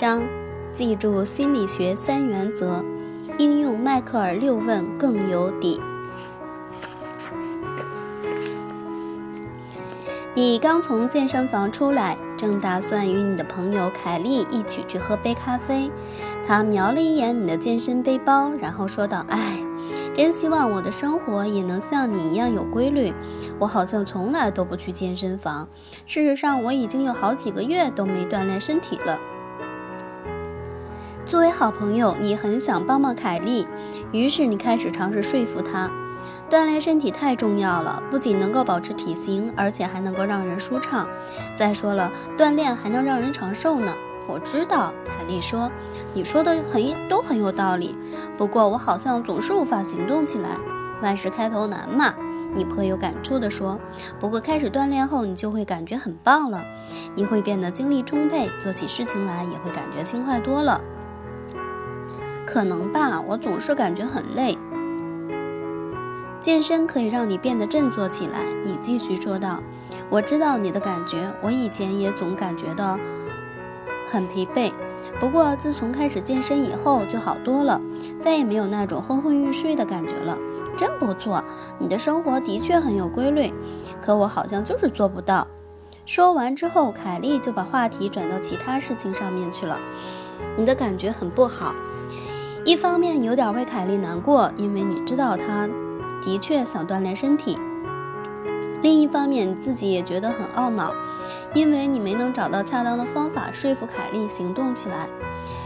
章：记住心理学三原则，应用迈克尔六问更有底。你刚从健身房出来，正打算与你的朋友凯莉一起去喝杯咖啡。他瞄了一眼你的健身背包，然后说道：“哎。”真希望我的生活也能像你一样有规律。我好像从来都不去健身房。事实上，我已经有好几个月都没锻炼身体了。作为好朋友，你很想帮帮凯莉，于是你开始尝试说服她，锻炼身体太重要了，不仅能够保持体型，而且还能够让人舒畅。再说了，锻炼还能让人长寿呢。我知道，凯莉说。你说的很都很有道理，不过我好像总是无法行动起来。万事开头难嘛，你颇有感触地说。不过开始锻炼后，你就会感觉很棒了，你会变得精力充沛，做起事情来也会感觉轻快多了。可能吧，我总是感觉很累。健身可以让你变得振作起来，你继续说道。我知道你的感觉，我以前也总感觉到很疲惫。不过自从开始健身以后就好多了，再也没有那种昏昏欲睡的感觉了，真不错。你的生活的确很有规律，可我好像就是做不到。说完之后，凯莉就把话题转到其他事情上面去了。你的感觉很不好，一方面有点为凯莉难过，因为你知道她的确想锻炼身体；另一方面自己也觉得很懊恼。因为你没能找到恰当的方法说服凯莉行动起来。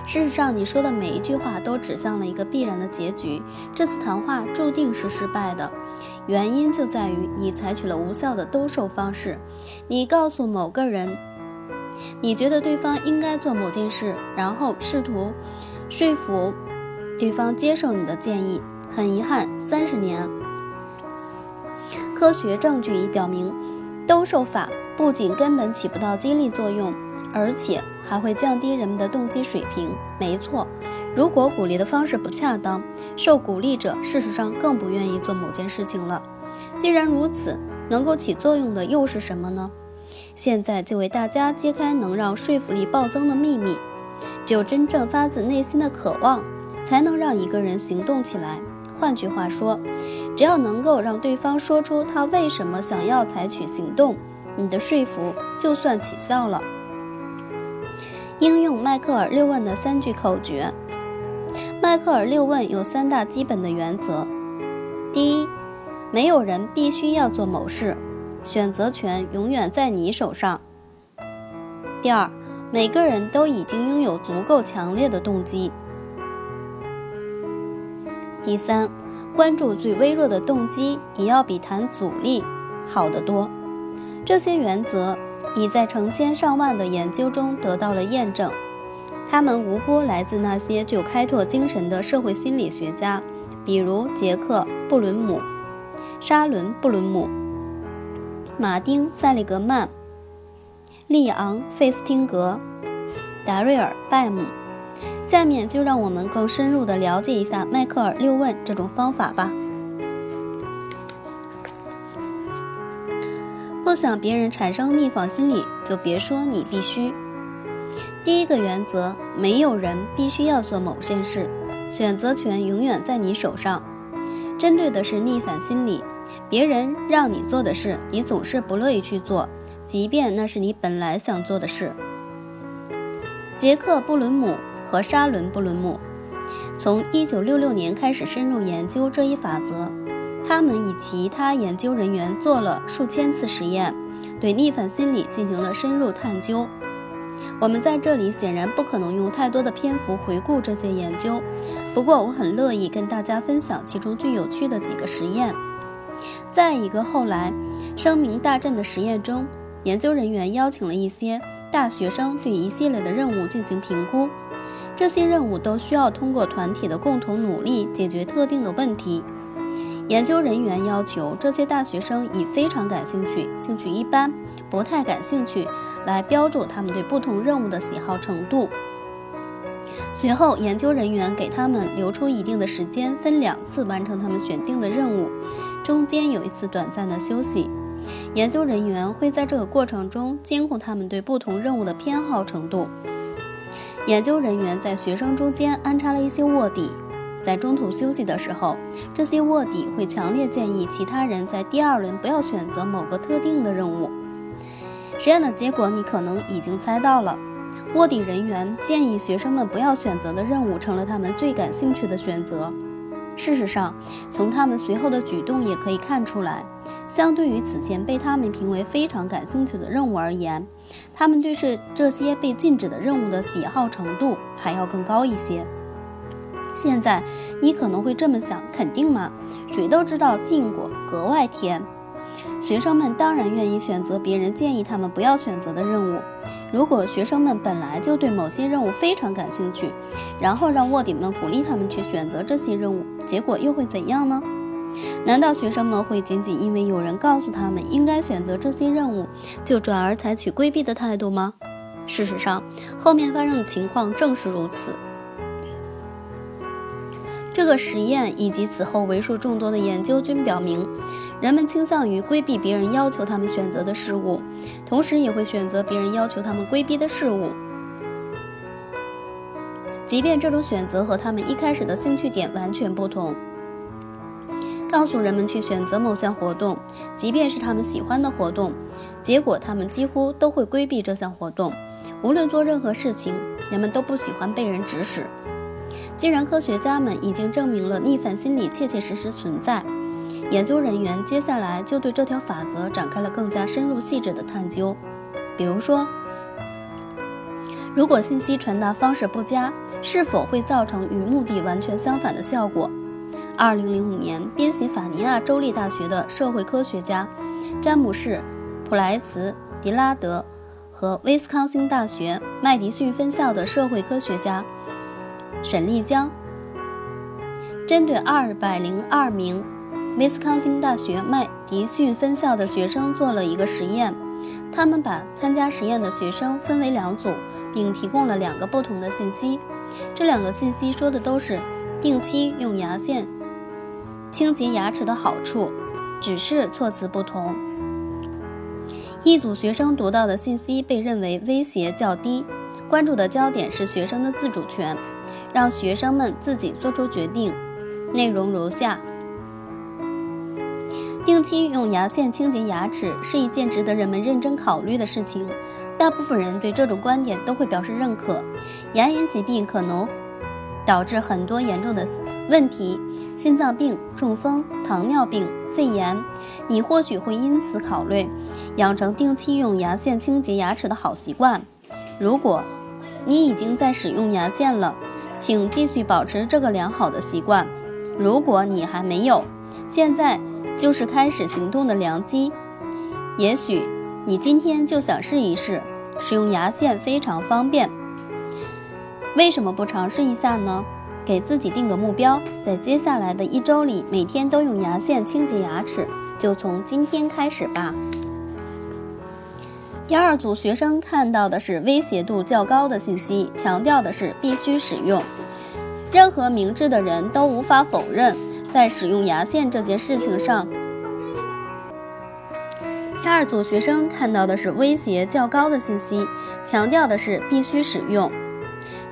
事实上，你说的每一句话都指向了一个必然的结局。这次谈话注定是失败的，原因就在于你采取了无效的兜售方式。你告诉某个人，你觉得对方应该做某件事，然后试图说服对方接受你的建议。很遗憾，三十年科学证据已表明，兜售法。不仅根本起不到激励作用，而且还会降低人们的动机水平。没错，如果鼓励的方式不恰当，受鼓励者事实上更不愿意做某件事情了。既然如此，能够起作用的又是什么呢？现在就为大家揭开能让说服力暴增的秘密：只有真正发自内心的渴望，才能让一个人行动起来。换句话说，只要能够让对方说出他为什么想要采取行动。你的说服就算起效了。应用迈克尔六问的三句口诀。迈克尔六问有三大基本的原则：第一，没有人必须要做某事，选择权永远在你手上；第二，每个人都已经拥有足够强烈的动机；第三，关注最微弱的动机，也要比谈阻力好得多。这些原则已在成千上万的研究中得到了验证，他们无不来自那些具有开拓精神的社会心理学家，比如杰克·布伦姆、沙伦·布伦姆、马丁·塞利格曼、利昂·费斯汀格、达瑞尔·拜姆。下面就让我们更深入的了解一下迈克尔六问这种方法吧。不想别人产生逆反心理，就别说你必须。第一个原则：没有人必须要做某件事，选择权永远在你手上。针对的是逆反心理，别人让你做的事，你总是不乐意去做，即便那是你本来想做的事。杰克·布伦姆和沙伦·布伦姆从1966年开始深入研究这一法则。他们与其他研究人员做了数千次实验，对逆反心理进行了深入探究。我们在这里显然不可能用太多的篇幅回顾这些研究，不过我很乐意跟大家分享其中最有趣的几个实验。在一个后来声名大振的实验中，研究人员邀请了一些大学生对一系列的任务进行评估，这些任务都需要通过团体的共同努力解决特定的问题。研究人员要求这些大学生以非常感兴趣、兴趣一般、不太感兴趣来标注他们对不同任务的喜好程度。随后，研究人员给他们留出一定的时间，分两次完成他们选定的任务，中间有一次短暂的休息。研究人员会在这个过程中监控他们对不同任务的偏好程度。研究人员在学生中间安插了一些卧底，在中途休息的时候，这些卧底会强烈建议其他人在第二轮不要选择某个特定的任务。实验的结果你可能已经猜到了，卧底人员建议学生们不要选择的任务成了他们最感兴趣的选择。事实上，从他们随后的举动也可以看出来，相对于此前被他们评为非常感兴趣的任务而言，他们对这这些被禁止的任务的喜好程度还要更高一些。现在你可能会这么想：肯定吗？谁都知道禁果格外甜。学生们当然愿意选择别人建议他们不要选择的任务。如果学生们本来就对某些任务非常感兴趣，然后让卧底们鼓励他们去选择这些任务，结果又会怎样呢？难道学生们会仅仅因为有人告诉他们应该选择这些任务，就转而采取规避的态度吗？事实上，后面发生的情况正是如此。这个实验以及此后为数众多的研究均表明。人们倾向于规避别人要求他们选择的事物，同时也会选择别人要求他们规避的事物，即便这种选择和他们一开始的兴趣点完全不同。告诉人们去选择某项活动，即便是他们喜欢的活动，结果他们几乎都会规避这项活动。无论做任何事情，人们都不喜欢被人指使。既然科学家们已经证明了逆反心理切切实实存在。研究人员接下来就对这条法则展开了更加深入细致的探究。比如说，如果信息传达方式不佳，是否会造成与目的完全相反的效果？2005年，宾夕法尼亚州立大学的社会科学家詹姆士·普莱茨·迪拉德和威斯康星大学麦迪逊分校的社会科学家沈立江，针对202名。威斯康星大学麦迪逊分校的学生做了一个实验，他们把参加实验的学生分为两组，并提供了两个不同的信息。这两个信息说的都是定期用牙线清洁牙齿的好处，只是措辞不同。一组学生读到的信息被认为威胁较低，关注的焦点是学生的自主权，让学生们自己做出决定。内容如下。定期用牙线清洁牙齿是一件值得人们认真考虑的事情。大部分人对这种观点都会表示认可。牙龈疾病可能导致很多严重的问题，心脏病、中风、糖尿病、肺炎。你或许会因此考虑养成定期用牙线清洁牙齿的好习惯。如果你已经在使用牙线了，请继续保持这个良好的习惯。如果你还没有，现在。就是开始行动的良机。也许你今天就想试一试，使用牙线非常方便。为什么不尝试一下呢？给自己定个目标，在接下来的一周里，每天都用牙线清洁牙齿，就从今天开始吧。第二组学生看到的是威胁度较高的信息，强调的是必须使用。任何明智的人都无法否认。在使用牙线这件事情上，第二组学生看到的是威胁较高的信息，强调的是必须使用。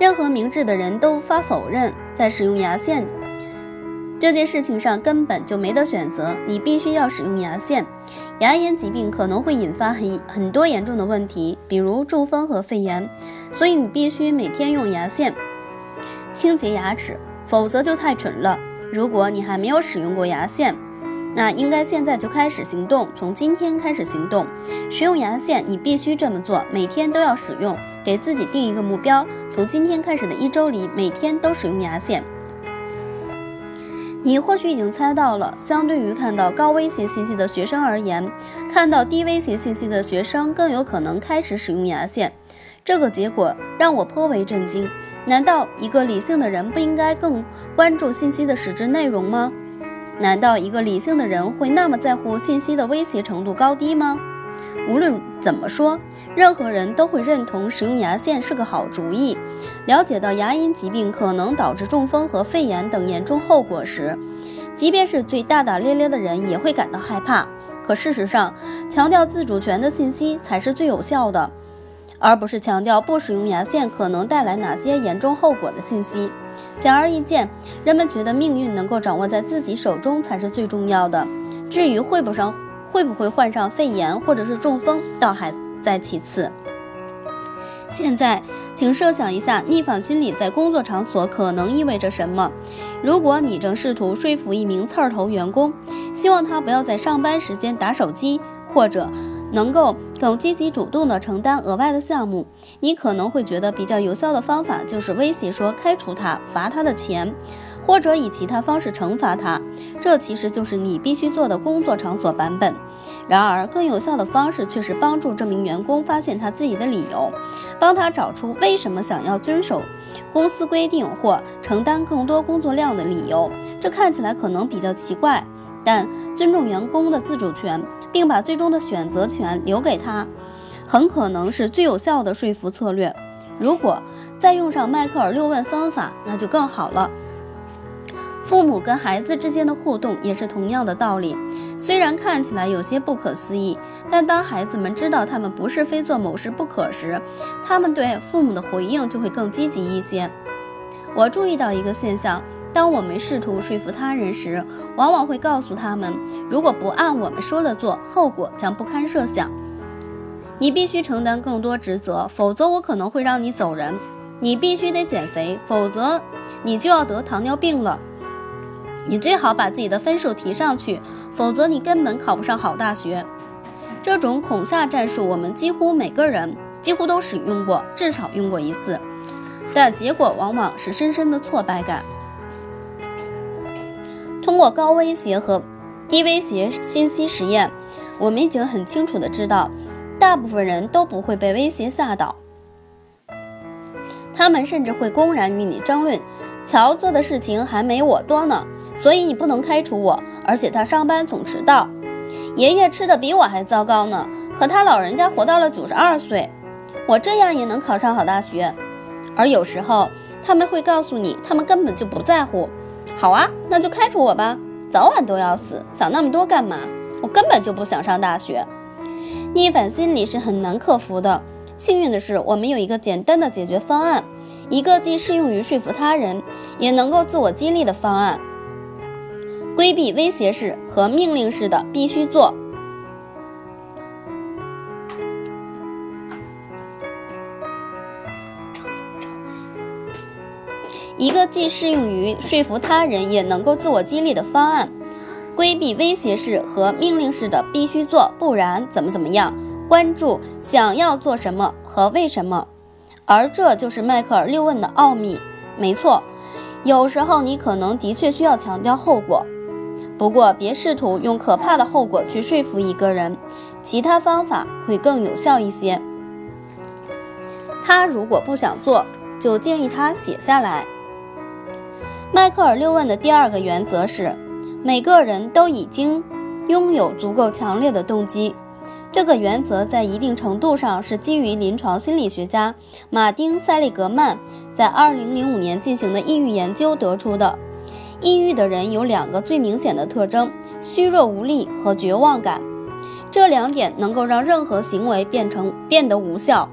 任何明智的人都无法否认，在使用牙线这件事情上根本就没得选择，你必须要使用牙线。牙龈疾病可能会引发很很多严重的问题，比如中风和肺炎，所以你必须每天用牙线清洁牙齿，否则就太蠢了。如果你还没有使用过牙线，那应该现在就开始行动，从今天开始行动。使用牙线，你必须这么做，每天都要使用。给自己定一个目标，从今天开始的一周里，每天都使用牙线。你或许已经猜到了，相对于看到高威胁信息的学生而言，看到低威胁信息的学生更有可能开始使用牙线。这个结果让我颇为震惊。难道一个理性的人不应该更关注信息的实质内容吗？难道一个理性的人会那么在乎信息的威胁程度高低吗？无论怎么说，任何人都会认同使用牙线是个好主意。了解到牙龈疾病可能导致中风和肺炎等严重后果时，即便是最大大咧咧的人也会感到害怕。可事实上，强调自主权的信息才是最有效的。而不是强调不使用牙线可能带来哪些严重后果的信息。显而易见，人们觉得命运能够掌握在自己手中才是最重要的。至于会不上会不会患上肺炎或者是中风，倒还在其次。现在，请设想一下，逆反心理在工作场所可能意味着什么？如果你正试图说服一名刺儿头员工，希望他不要在上班时间打手机，或者能够更积极主动地承担额外的项目，你可能会觉得比较有效的方法就是威胁说开除他、罚他的钱。或者以其他方式惩罚他，这其实就是你必须做的工作场所版本。然而，更有效的方式却是帮助这名员工发现他自己的理由，帮他找出为什么想要遵守公司规定或承担更多工作量的理由。这看起来可能比较奇怪，但尊重员工的自主权，并把最终的选择权留给他，很可能是最有效的说服策略。如果再用上迈克尔六问方法，那就更好了。父母跟孩子之间的互动也是同样的道理，虽然看起来有些不可思议，但当孩子们知道他们不是非做某事不可时，他们对父母的回应就会更积极一些。我注意到一个现象：当我们试图说服他人时，往往会告诉他们，如果不按我们说的做，后果将不堪设想。你必须承担更多职责，否则我可能会让你走人。你必须得减肥，否则你就要得糖尿病了。你最好把自己的分数提上去，否则你根本考不上好大学。这种恐吓战术，我们几乎每个人几乎都使用过，至少用过一次，但结果往往是深深的挫败感。通过高威胁和低威胁信息实验，我们已经很清楚的知道，大部分人都不会被威胁吓倒，他们甚至会公然与你争论：“乔做的事情还没我多呢。”所以你不能开除我，而且他上班总迟到。爷爷吃的比我还糟糕呢，可他老人家活到了九十二岁。我这样也能考上好大学。而有时候他们会告诉你，他们根本就不在乎。好啊，那就开除我吧，早晚都要死，想那么多干嘛？我根本就不想上大学。逆反心理是很难克服的。幸运的是，我们有一个简单的解决方案，一个既适用于说服他人，也能够自我激励的方案。规避威胁式和命令式的必须做。一个既适用于说服他人，也能够自我激励的方案。规避威胁式和命令式的必须做，不然怎么怎么样。关注想要做什么和为什么，而这就是迈克尔六问的奥秘。没错，有时候你可能的确需要强调后果。不过，别试图用可怕的后果去说服一个人，其他方法会更有效一些。他如果不想做，就建议他写下来。迈克尔六问的第二个原则是，每个人都已经拥有足够强烈的动机。这个原则在一定程度上是基于临床心理学家马丁·塞利格曼在2005年进行的抑郁研究得出的。抑郁的人有两个最明显的特征：虚弱无力和绝望感。这两点能够让任何行为变成变得无效，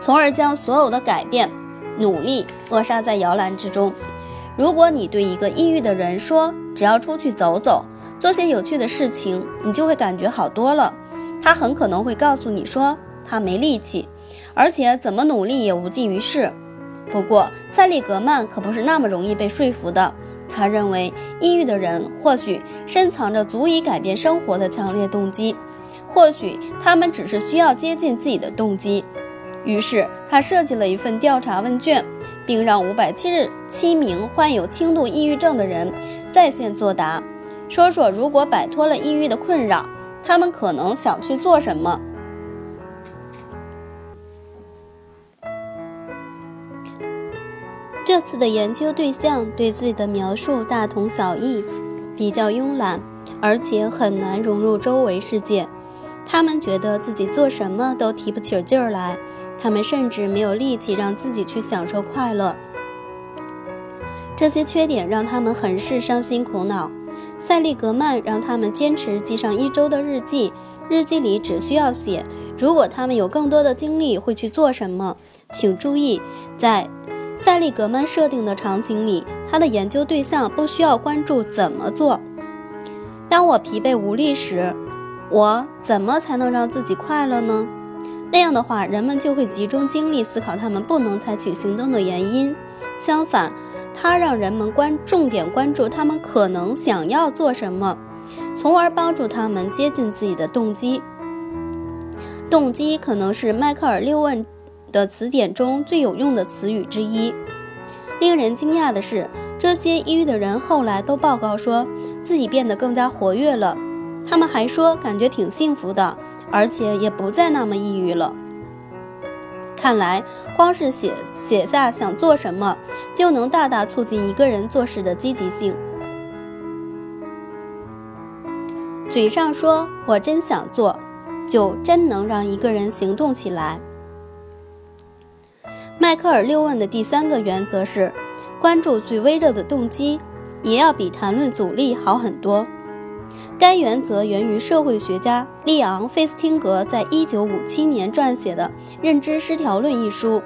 从而将所有的改变、努力扼杀在摇篮之中。如果你对一个抑郁的人说：“只要出去走走，做些有趣的事情，你就会感觉好多了。”他很可能会告诉你说：“他没力气，而且怎么努力也无济于事。”不过，塞利格曼可不是那么容易被说服的。他认为，抑郁的人或许深藏着足以改变生活的强烈动机，或许他们只是需要接近自己的动机。于是，他设计了一份调查问卷，并让五百七十七名患有轻度抑郁症的人在线作答，说说如果摆脱了抑郁的困扰，他们可能想去做什么。这次的研究对象对自己的描述大同小异，比较慵懒，而且很难融入周围世界。他们觉得自己做什么都提不起劲儿来，他们甚至没有力气让自己去享受快乐。这些缺点让他们很是伤心苦恼。塞利格曼让他们坚持记上一周的日记，日记里只需要写如果他们有更多的精力，会去做什么？请注意，在塞利格曼设定的场景里，他的研究对象不需要关注怎么做。当我疲惫无力时，我怎么才能让自己快乐呢？那样的话，人们就会集中精力思考他们不能采取行动的原因。相反，他让人们关重点关注他们可能想要做什么，从而帮助他们接近自己的动机。动机可能是迈克尔·六问的词典中最有用的词语之一。令人惊讶的是，这些抑郁的人后来都报告说自己变得更加活跃了。他们还说感觉挺幸福的，而且也不再那么抑郁了。看来，光是写写下想做什么，就能大大促进一个人做事的积极性。嘴上说“我真想做”。就真能让一个人行动起来。迈克尔六问的第三个原则是，关注最微弱的动机，也要比谈论阻力好很多。该原则源于社会学家利昂·费斯汀格在一九五七年撰写的《认知失调论》一书。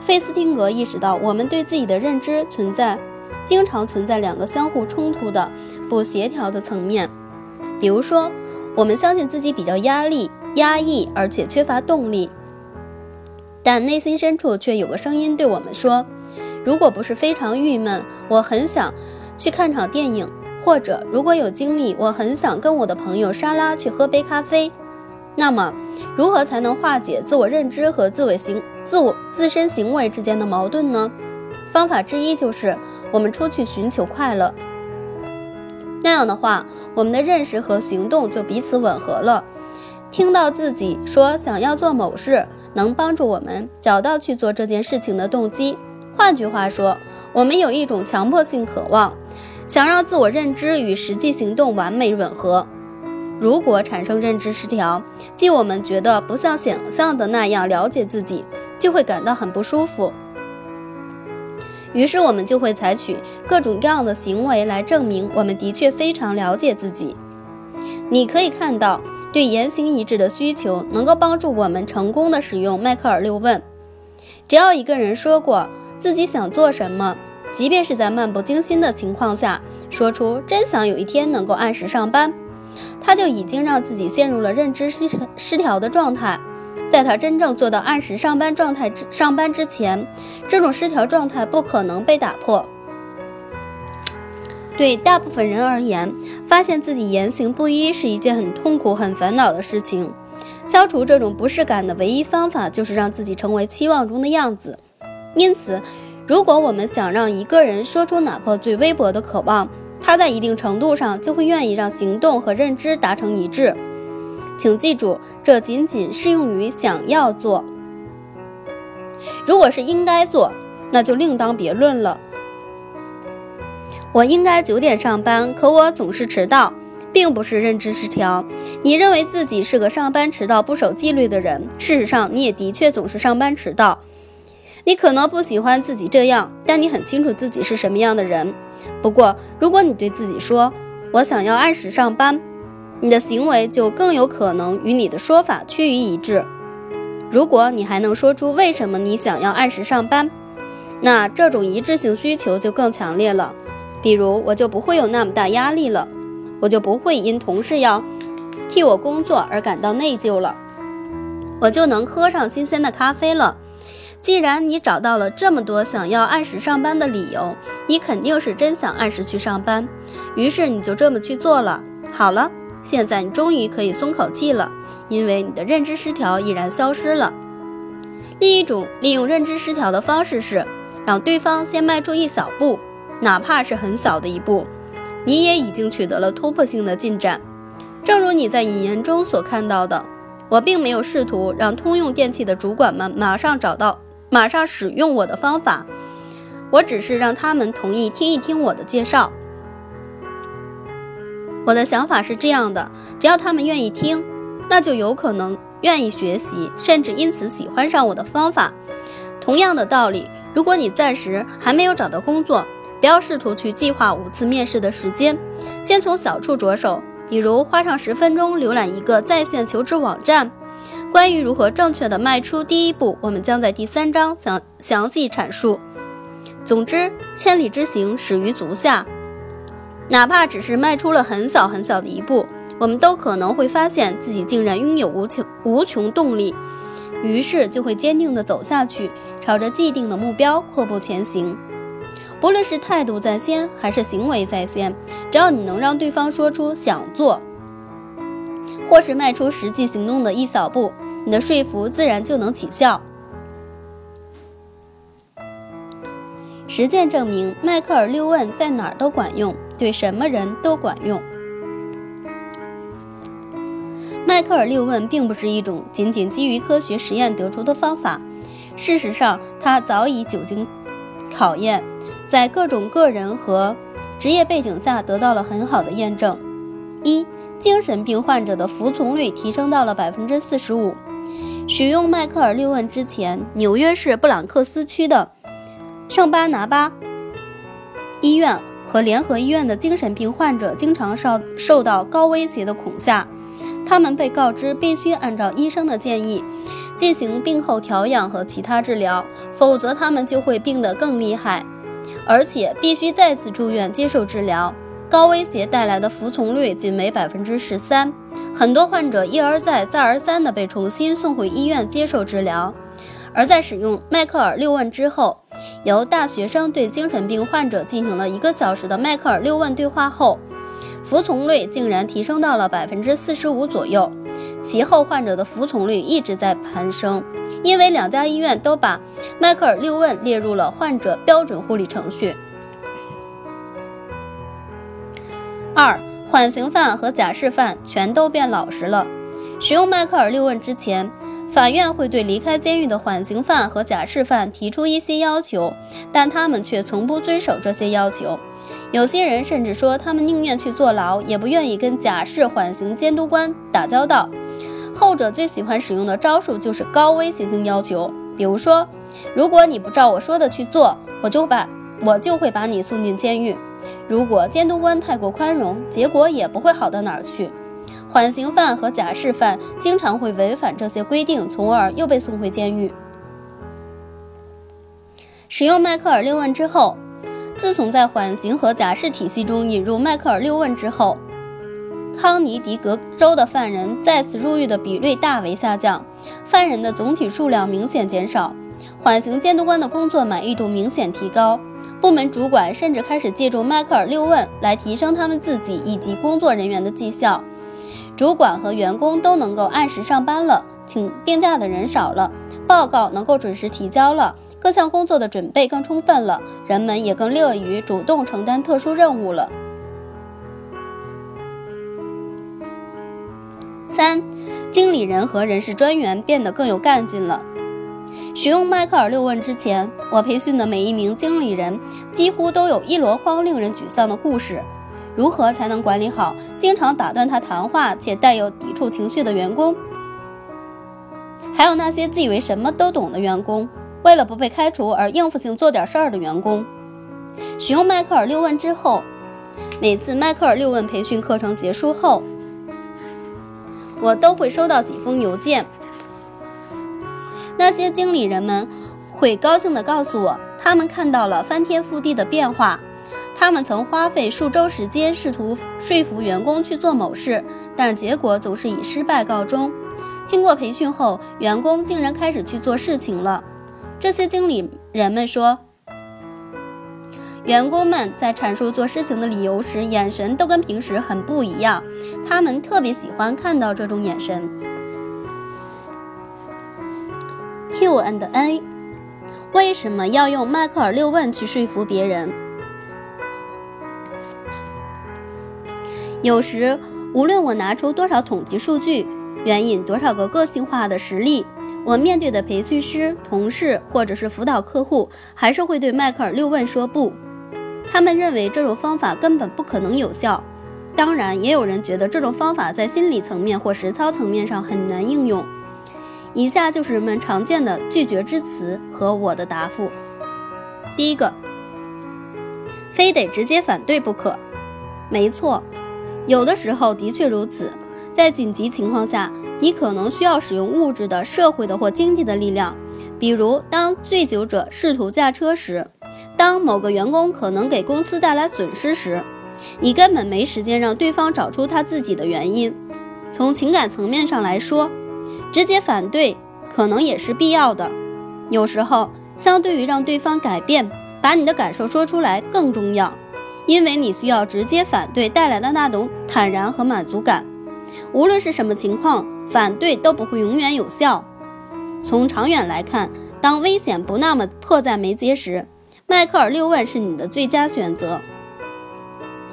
费斯汀格意识到，我们对自己的认知存在，经常存在两个相互冲突的、不协调的层面。比如说，我们相信自己比较压力。压抑，而且缺乏动力，但内心深处却有个声音对我们说：“如果不是非常郁闷，我很想去看场电影；或者如果有精力，我很想跟我的朋友莎拉去喝杯咖啡。”那么，如何才能化解自我认知和自我行、自我自身行为之间的矛盾呢？方法之一就是我们出去寻求快乐。那样的话，我们的认识和行动就彼此吻合了。听到自己说想要做某事，能帮助我们找到去做这件事情的动机。换句话说，我们有一种强迫性渴望，想让自我认知与实际行动完美吻合。如果产生认知失调，即我们觉得不像想象的那样了解自己，就会感到很不舒服。于是我们就会采取各种各样的行为来证明我们的确非常了解自己。你可以看到。对言行一致的需求能够帮助我们成功的使用迈克尔六问。只要一个人说过自己想做什么，即便是在漫不经心的情况下说出真想有一天能够按时上班，他就已经让自己陷入了认知失失调的状态。在他真正做到按时上班状态之上班之前，这种失调状态不可能被打破。对大部分人而言，发现自己言行不一是一件很痛苦、很烦恼的事情。消除这种不适感的唯一方法，就是让自己成为期望中的样子。因此，如果我们想让一个人说出哪怕最微薄的渴望，他在一定程度上就会愿意让行动和认知达成一致。请记住，这仅仅适用于想要做。如果是应该做，那就另当别论了。我应该九点上班，可我总是迟到，并不是认知失调。你认为自己是个上班迟到、不守纪律的人，事实上你也的确总是上班迟到。你可能不喜欢自己这样，但你很清楚自己是什么样的人。不过，如果你对自己说“我想要按时上班”，你的行为就更有可能与你的说法趋于一致。如果你还能说出为什么你想要按时上班，那这种一致性需求就更强烈了。比如，我就不会有那么大压力了，我就不会因同事要替我工作而感到内疚了，我就能喝上新鲜的咖啡了。既然你找到了这么多想要按时上班的理由，你肯定是真想按时去上班，于是你就这么去做了。好了，现在你终于可以松口气了，因为你的认知失调已然消失了。另一种利用认知失调的方式是，让对方先迈出一小步。哪怕是很小的一步，你也已经取得了突破性的进展。正如你在引言中所看到的，我并没有试图让通用电器的主管们马上找到、马上使用我的方法，我只是让他们同意听一听我的介绍。我的想法是这样的：只要他们愿意听，那就有可能愿意学习，甚至因此喜欢上我的方法。同样的道理，如果你暂时还没有找到工作，不要试图去计划五次面试的时间，先从小处着手，比如花上十分钟浏览一个在线求职网站，关于如何正确的迈出第一步，我们将在第三章详详细阐述。总之，千里之行，始于足下。哪怕只是迈出了很小很小的一步，我们都可能会发现自己竟然拥有无穷无穷动力，于是就会坚定地走下去，朝着既定的目标阔步前行。不论是态度在先，还是行为在先，只要你能让对方说出想做，或是迈出实际行动的一小步，你的说服自然就能起效。实践证明，迈克尔六问在哪儿都管用，对什么人都管用。迈克尔六问并不是一种仅仅基于科学实验得出的方法，事实上，它早已久经考验。在各种个人和职业背景下得到了很好的验证。一、精神病患者的服从率提升到了百分之四十五。使用迈克尔六问之前，纽约市布朗克斯区的圣巴拿巴医院和联合医院的精神病患者经常受受到高威胁的恐吓，他们被告知必须按照医生的建议进行病后调养和其他治疗，否则他们就会病得更厉害。而且必须再次住院接受治疗，高威胁带来的服从率仅为百分之十三。很多患者一而再、再而三地被重新送回医院接受治疗。而在使用迈克尔六问之后，由大学生对精神病患者进行了一个小时的迈克尔六问对话后，服从率竟然提升到了百分之四十五左右。其后患者的服从率一直在攀升。因为两家医院都把迈克尔六问列入了患者标准护理程序。二，缓刑犯和假释犯全都变老实了。使用迈克尔六问之前，法院会对离开监狱的缓刑犯和假释犯提出一些要求，但他们却从不遵守这些要求。有些人甚至说，他们宁愿去坐牢，也不愿意跟假释缓刑监督官打交道。后者最喜欢使用的招数就是高威胁性要求，比如说，如果你不照我说的去做，我就把我就会把你送进监狱。如果监督官太过宽容，结果也不会好到哪儿去。缓刑犯和假释犯经常会违反这些规定，从而又被送回监狱。使用迈克尔六问之后，自从在缓刑和假释体系中引入迈克尔六问之后。康尼狄格州的犯人再次入狱的比率大为下降，犯人的总体数量明显减少，缓刑监督官的工作满意度明显提高，部门主管甚至开始借助迈克尔六问来提升他们自己以及工作人员的绩效。主管和员工都能够按时上班了，请病假的人少了，报告能够准时提交了，各项工作的准备更充分了，人们也更乐于主动承担特殊任务了。三，经理人和人事专员变得更有干劲了。使用迈克尔六问之前，我培训的每一名经理人几乎都有一箩筐令人沮丧的故事。如何才能管理好经常打断他谈话且带有抵触情绪的员工？还有那些自以为什么都懂的员工，为了不被开除而应付性做点事儿的员工？使用迈克尔六问之后，每次迈克尔六问培训课程结束后。我都会收到几封邮件，那些经理人们会高兴地告诉我，他们看到了翻天覆地的变化。他们曾花费数周时间试图说服员工去做某事，但结果总是以失败告终。经过培训后，员工竟然开始去做事情了。这些经理人们说。员工们在阐述做事情的理由时，眼神都跟平时很不一样。他们特别喜欢看到这种眼神。Q and A，为什么要用迈克尔六问去说服别人？有时，无论我拿出多少统计数据，援引多少个个性化的实例，我面对的培训师、同事或者是辅导客户，还是会对迈克尔六问说不。他们认为这种方法根本不可能有效，当然，也有人觉得这种方法在心理层面或实操层面上很难应用。以下就是人们常见的拒绝之词和我的答复。第一个，非得直接反对不可。没错，有的时候的确如此。在紧急情况下，你可能需要使用物质的、社会的或经济的力量，比如当醉酒者试图驾车时，当某个员工可能给公司带来损失时，你根本没时间让对方找出他自己的原因。从情感层面上来说，直接反对可能也是必要的。有时候，相对于让对方改变，把你的感受说出来更重要，因为你需要直接反对带来的那种坦然和满足感。无论是什么情况，反对都不会永远有效。从长远来看，当危险不那么迫在眉睫时，迈克尔六问是你的最佳选择。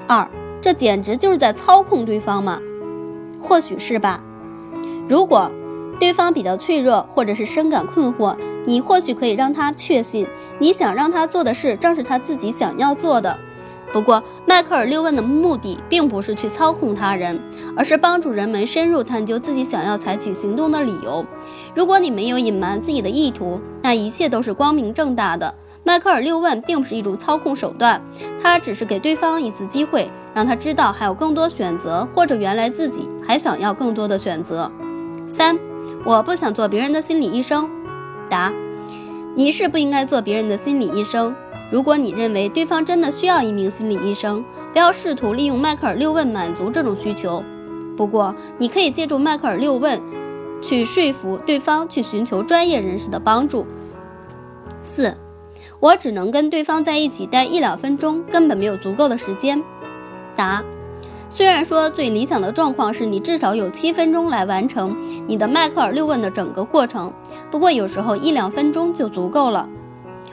二，这简直就是在操控对方嘛？或许是吧。如果对方比较脆弱，或者是深感困惑，你或许可以让他确信，你想让他做的事正是他自己想要做的。不过，迈克尔六问的目的并不是去操控他人，而是帮助人们深入探究自己想要采取行动的理由。如果你没有隐瞒自己的意图，那一切都是光明正大的。迈克尔六问并不是一种操控手段，它只是给对方一次机会，让他知道还有更多选择，或者原来自己还想要更多的选择。三，我不想做别人的心理医生。答：你是不应该做别人的心理医生。如果你认为对方真的需要一名心理医生，不要试图利用迈克尔六问满足这种需求。不过，你可以借助迈克尔六问，去说服对方去寻求专业人士的帮助。四，我只能跟对方在一起待一两分钟，根本没有足够的时间。答：虽然说最理想的状况是你至少有七分钟来完成你的迈克尔六问的整个过程，不过有时候一两分钟就足够了。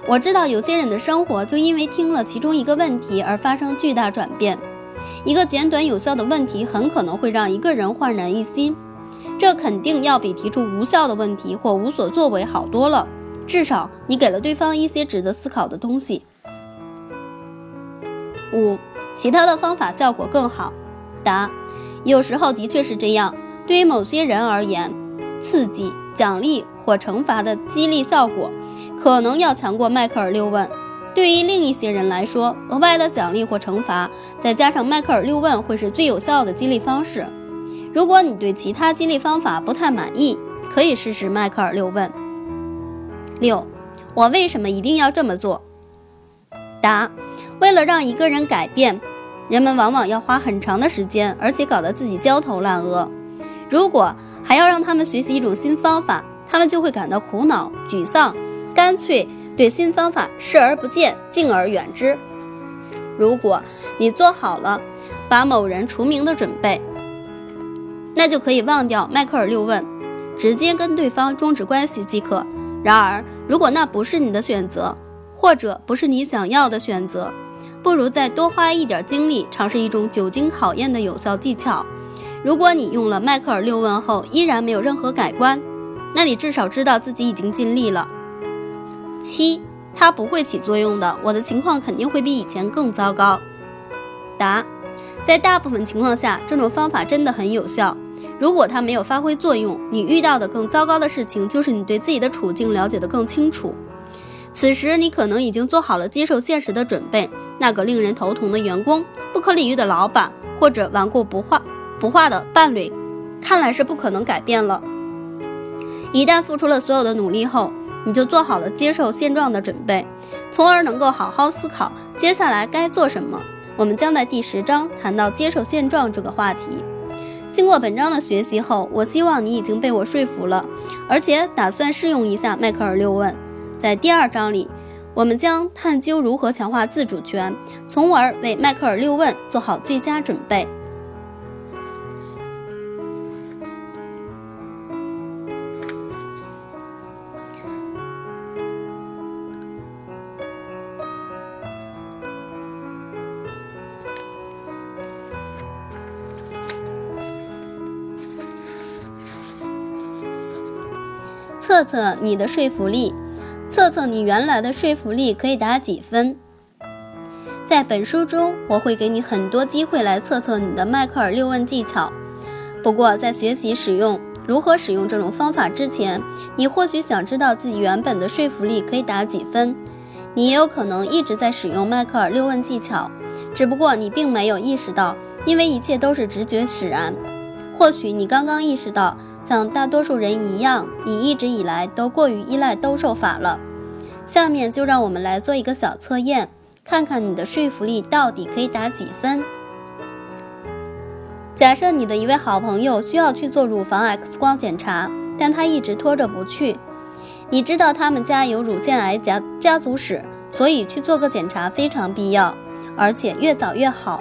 我知道有些人的生活就因为听了其中一个问题而发生巨大转变。一个简短有效的问题很可能会让一个人焕然一新，这肯定要比提出无效的问题或无所作为好多了。至少你给了对方一些值得思考的东西。五，其他的方法效果更好。答：有时候的确是这样。对于某些人而言，刺激、奖励或惩罚的激励效果。可能要强过迈克尔六问。对于另一些人来说，额外的奖励或惩罚，再加上迈克尔六问，会是最有效的激励方式。如果你对其他激励方法不太满意，可以试试迈克尔六问。六，我为什么一定要这么做？答：为了让一个人改变，人们往往要花很长的时间，而且搞得自己焦头烂额。如果还要让他们学习一种新方法，他们就会感到苦恼、沮丧。干脆对新方法视而不见，敬而远之。如果你做好了把某人除名的准备，那就可以忘掉迈克尔六问，直接跟对方终止关系即可。然而，如果那不是你的选择，或者不是你想要的选择，不如再多花一点精力尝试一种久经考验的有效技巧。如果你用了迈克尔六问后依然没有任何改观，那你至少知道自己已经尽力了。七，它不会起作用的。我的情况肯定会比以前更糟糕。答，在大部分情况下，这种方法真的很有效。如果它没有发挥作用，你遇到的更糟糕的事情就是你对自己的处境了解得更清楚。此时，你可能已经做好了接受现实的准备。那个令人头疼的员工、不可理喻的老板或者顽固不化不化的伴侣，看来是不可能改变了。一旦付出了所有的努力后，你就做好了接受现状的准备，从而能够好好思考接下来该做什么。我们将在第十章谈到接受现状这个话题。经过本章的学习后，我希望你已经被我说服了，而且打算试用一下迈克尔六问。在第二章里，我们将探究如何强化自主权，从而为迈克尔六问做好最佳准备。测测你的说服力，测测你原来的说服力可以打几分。在本书中，我会给你很多机会来测测你的迈克尔六问技巧。不过，在学习使用如何使用这种方法之前，你或许想知道自己原本的说服力可以打几分。你也有可能一直在使用迈克尔六问技巧，只不过你并没有意识到，因为一切都是直觉使然。或许你刚刚意识到。像大多数人一样，你一直以来都过于依赖兜售法了。下面就让我们来做一个小测验，看看你的说服力到底可以打几分。假设你的一位好朋友需要去做乳房 X 光检查，但他一直拖着不去。你知道他们家有乳腺癌家家族史，所以去做个检查非常必要，而且越早越好。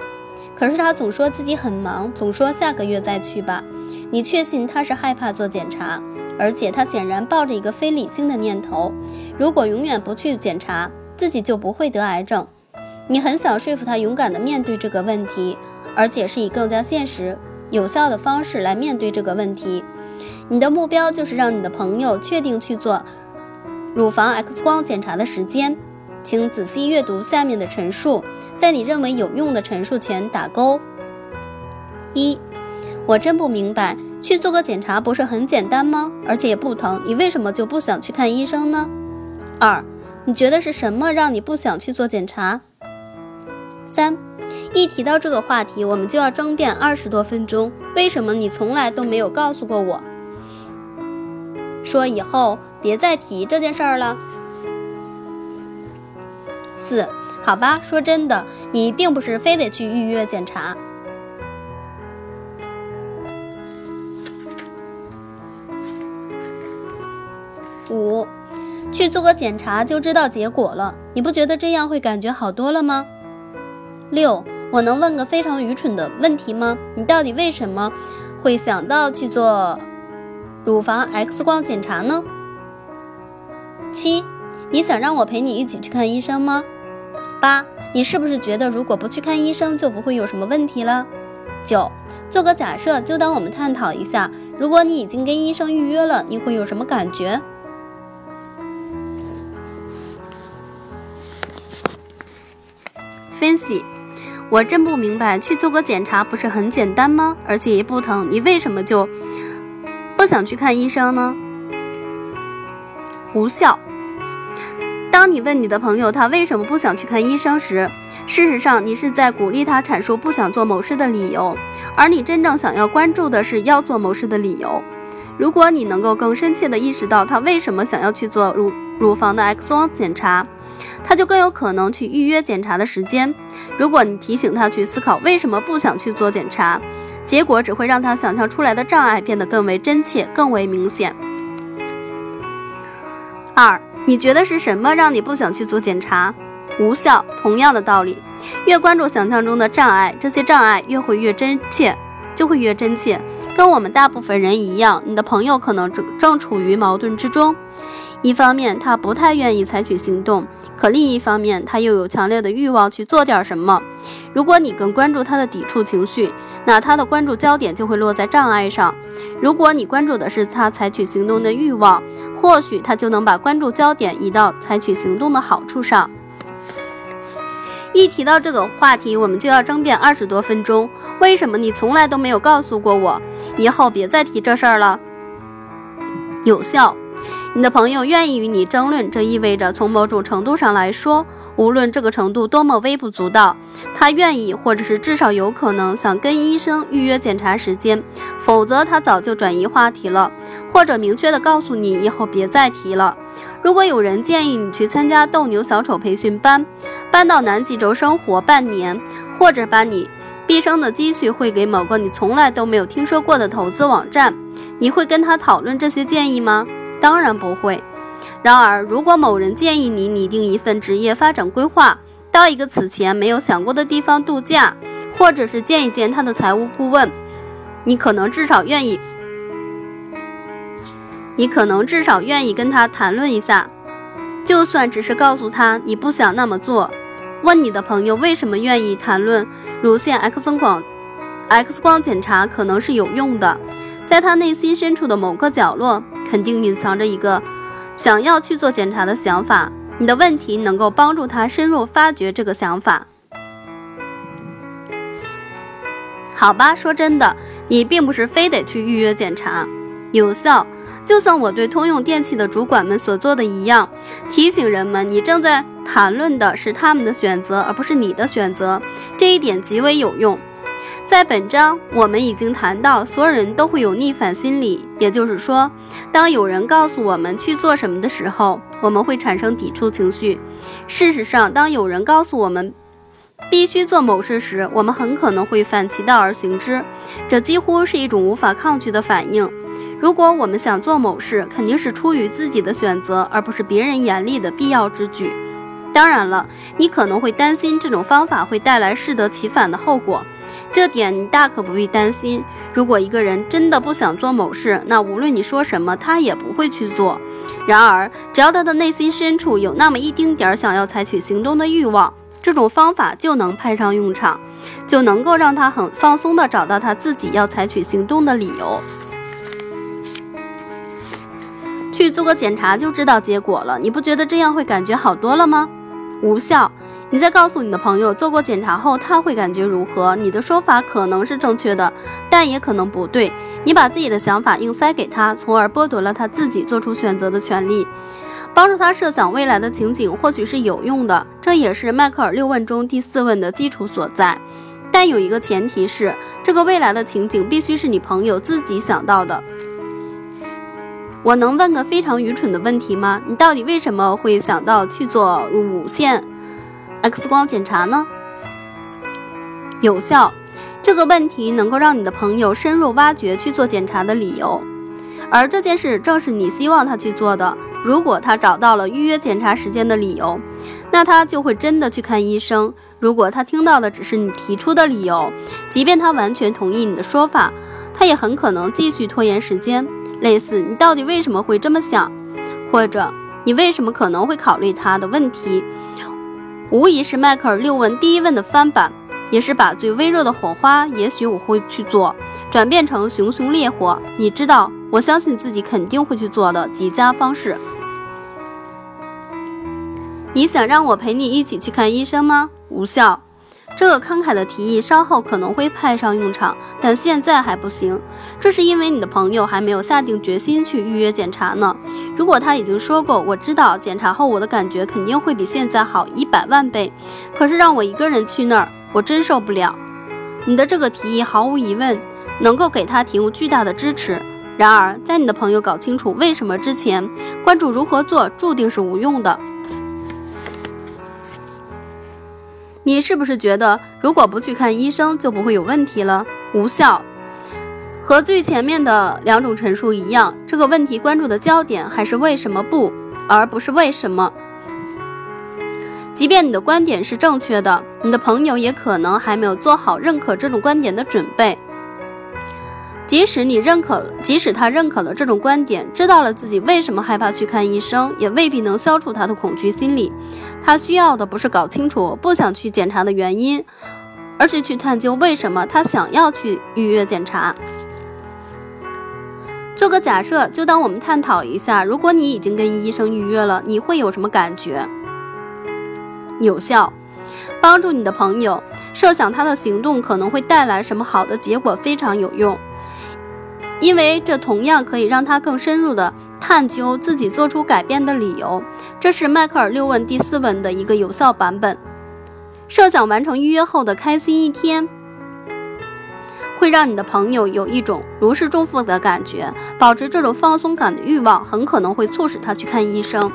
可是他总说自己很忙，总说下个月再去吧。你确信他是害怕做检查，而且他显然抱着一个非理性的念头：如果永远不去检查，自己就不会得癌症。你很想说服他勇敢地面对这个问题，而且是以更加现实、有效的方式来面对这个问题。你的目标就是让你的朋友确定去做乳房 X 光检查的时间。请仔细阅读下面的陈述，在你认为有用的陈述前打勾。一，我真不明白，去做个检查不是很简单吗？而且也不疼，你为什么就不想去看医生呢？二，你觉得是什么让你不想去做检查？三，一提到这个话题，我们就要争辩二十多分钟，为什么你从来都没有告诉过我？说以后别再提这件事儿了。四，好吧，说真的，你并不是非得去预约检查。五，去做个检查就知道结果了，你不觉得这样会感觉好多了吗？六，我能问个非常愚蠢的问题吗？你到底为什么会想到去做乳房 X 光检查呢？七。你想让我陪你一起去看医生吗？八，你是不是觉得如果不去看医生就不会有什么问题了？九，做个假设，就当我们探讨一下，如果你已经跟医生预约了，你会有什么感觉？分析，我真不明白，去做个检查不是很简单吗？而且也不疼，你为什么就不想去看医生呢？无效。当你问你的朋友他为什么不想去看医生时，事实上你是在鼓励他阐述不想做某事的理由，而你真正想要关注的是要做某事的理由。如果你能够更深切地意识到他为什么想要去做乳乳房的 X 光检查，他就更有可能去预约检查的时间。如果你提醒他去思考为什么不想去做检查，结果只会让他想象出来的障碍变得更为真切、更为明显。二。你觉得是什么让你不想去做检查？无效。同样的道理，越关注想象中的障碍，这些障碍越会越真切，就会越真切。跟我们大部分人一样，你的朋友可能正正处于矛盾之中。一方面，他不太愿意采取行动。可另一方面，他又有强烈的欲望去做点什么。如果你更关注他的抵触情绪，那他的关注焦点就会落在障碍上；如果你关注的是他采取行动的欲望，或许他就能把关注焦点移到采取行动的好处上。一提到这个话题，我们就要争辩二十多分钟。为什么你从来都没有告诉过我？以后别再提这事儿了。有效。你的朋友愿意与你争论，这意味着从某种程度上来说，无论这个程度多么微不足道，他愿意，或者是至少有可能想跟医生预约检查时间。否则，他早就转移话题了，或者明确的告诉你以后别再提了。如果有人建议你去参加斗牛小丑培训班，搬到南极洲生活半年，或者把你毕生的积蓄汇给某个你从来都没有听说过的投资网站，你会跟他讨论这些建议吗？当然不会。然而，如果某人建议你拟定一份职业发展规划，到一个此前没有想过的地方度假，或者是见一见他的财务顾问，你可能至少愿意，你可能至少愿意跟他谈论一下，就算只是告诉他你不想那么做。问你的朋友为什么愿意谈论乳腺 X 光，X 光检查可能是有用的，在他内心深处的某个角落。肯定隐藏着一个想要去做检查的想法。你的问题能够帮助他深入发掘这个想法。好吧，说真的，你并不是非得去预约检查。有效，就像我对通用电器的主管们所做的一样，提醒人们你正在谈论的是他们的选择，而不是你的选择。这一点极为有用。在本章，我们已经谈到，所有人都会有逆反心理，也就是说，当有人告诉我们去做什么的时候，我们会产生抵触情绪。事实上，当有人告诉我们必须做某事时，我们很可能会反其道而行之，这几乎是一种无法抗拒的反应。如果我们想做某事，肯定是出于自己的选择，而不是别人严厉的必要之举。当然了，你可能会担心这种方法会带来适得其反的后果，这点你大可不必担心。如果一个人真的不想做某事，那无论你说什么，他也不会去做。然而，只要他的内心深处有那么一丁点儿想要采取行动的欲望，这种方法就能派上用场，就能够让他很放松地找到他自己要采取行动的理由。去做个检查就知道结果了，你不觉得这样会感觉好多了吗？无效。你再告诉你的朋友做过检查后他会感觉如何？你的说法可能是正确的，但也可能不对。你把自己的想法硬塞给他，从而剥夺了他自己做出选择的权利。帮助他设想未来的情景或许是有用的，这也是迈克尔六问中第四问的基础所在。但有一个前提是，这个未来的情景必须是你朋友自己想到的。我能问个非常愚蠢的问题吗？你到底为什么会想到去做乳腺 X 光检查呢？有效，这个问题能够让你的朋友深入挖掘去做检查的理由，而这件事正是你希望他去做的。如果他找到了预约检查时间的理由，那他就会真的去看医生。如果他听到的只是你提出的理由，即便他完全同意你的说法，他也很可能继续拖延时间。类似，你到底为什么会这么想，或者你为什么可能会考虑他的问题，无疑是迈克尔六问第一问的翻版，也是把最微弱的火花，也许我会去做，转变成熊熊烈火。你知道，我相信自己肯定会去做的极佳方式。你想让我陪你一起去看医生吗？无效。这个慷慨的提议稍后可能会派上用场，但现在还不行。这是因为你的朋友还没有下定决心去预约检查呢。如果他已经说过，我知道检查后我的感觉肯定会比现在好一百万倍，可是让我一个人去那儿，我真受不了。你的这个提议毫无疑问能够给他提供巨大的支持。然而，在你的朋友搞清楚为什么之前，关注如何做注定是无用的。你是不是觉得，如果不去看医生就不会有问题了？无效。和最前面的两种陈述一样，这个问题关注的焦点还是为什么不，而不是为什么。即便你的观点是正确的，你的朋友也可能还没有做好认可这种观点的准备。即使你认可，即使他认可了这种观点，知道了自己为什么害怕去看医生，也未必能消除他的恐惧心理。他需要的不是搞清楚不想去检查的原因，而是去探究为什么他想要去预约检查。做个假设，就当我们探讨一下，如果你已经跟医生预约了，你会有什么感觉？有效，帮助你的朋友设想他的行动可能会带来什么好的结果，非常有用。因为这同样可以让他更深入地探究自己做出改变的理由。这是迈克尔六问第四问的一个有效版本。设想完成预约后的开心一天，会让你的朋友有一种如释重负的感觉。保持这种放松感的欲望，很可能会促使他去看医生。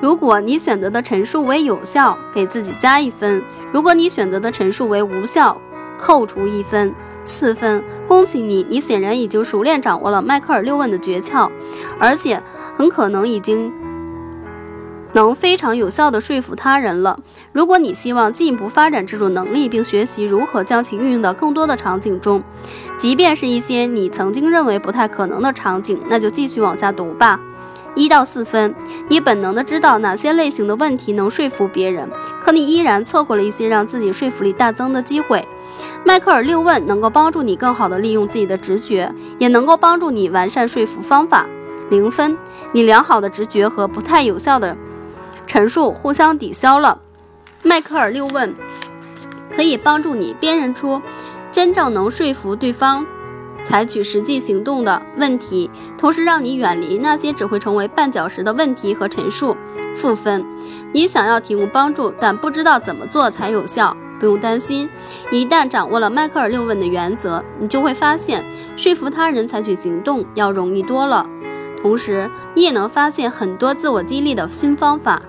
如果你选择的陈述为有效，给自己加一分；如果你选择的陈述为无效，扣除一分。四分，恭喜你！你显然已经熟练掌握了迈克尔六问的诀窍，而且很可能已经能非常有效地说服他人了。如果你希望进一步发展这种能力，并学习如何将其运用到更多的场景中，即便是一些你曾经认为不太可能的场景，那就继续往下读吧。一到四分，你本能的知道哪些类型的问题能说服别人，可你依然错过了一些让自己说服力大增的机会。迈克尔六问能够帮助你更好地利用自己的直觉，也能够帮助你完善说服方法。零分，你良好的直觉和不太有效的陈述互相抵消了。迈克尔六问可以帮助你辨认出真正能说服对方采取实际行动的问题，同时让你远离那些只会成为绊脚石的问题和陈述。负分，你想要提供帮助，但不知道怎么做才有效。不用担心，一旦掌握了迈克尔六问的原则，你就会发现说服他人采取行动要容易多了。同时，你也能发现很多自我激励的新方法。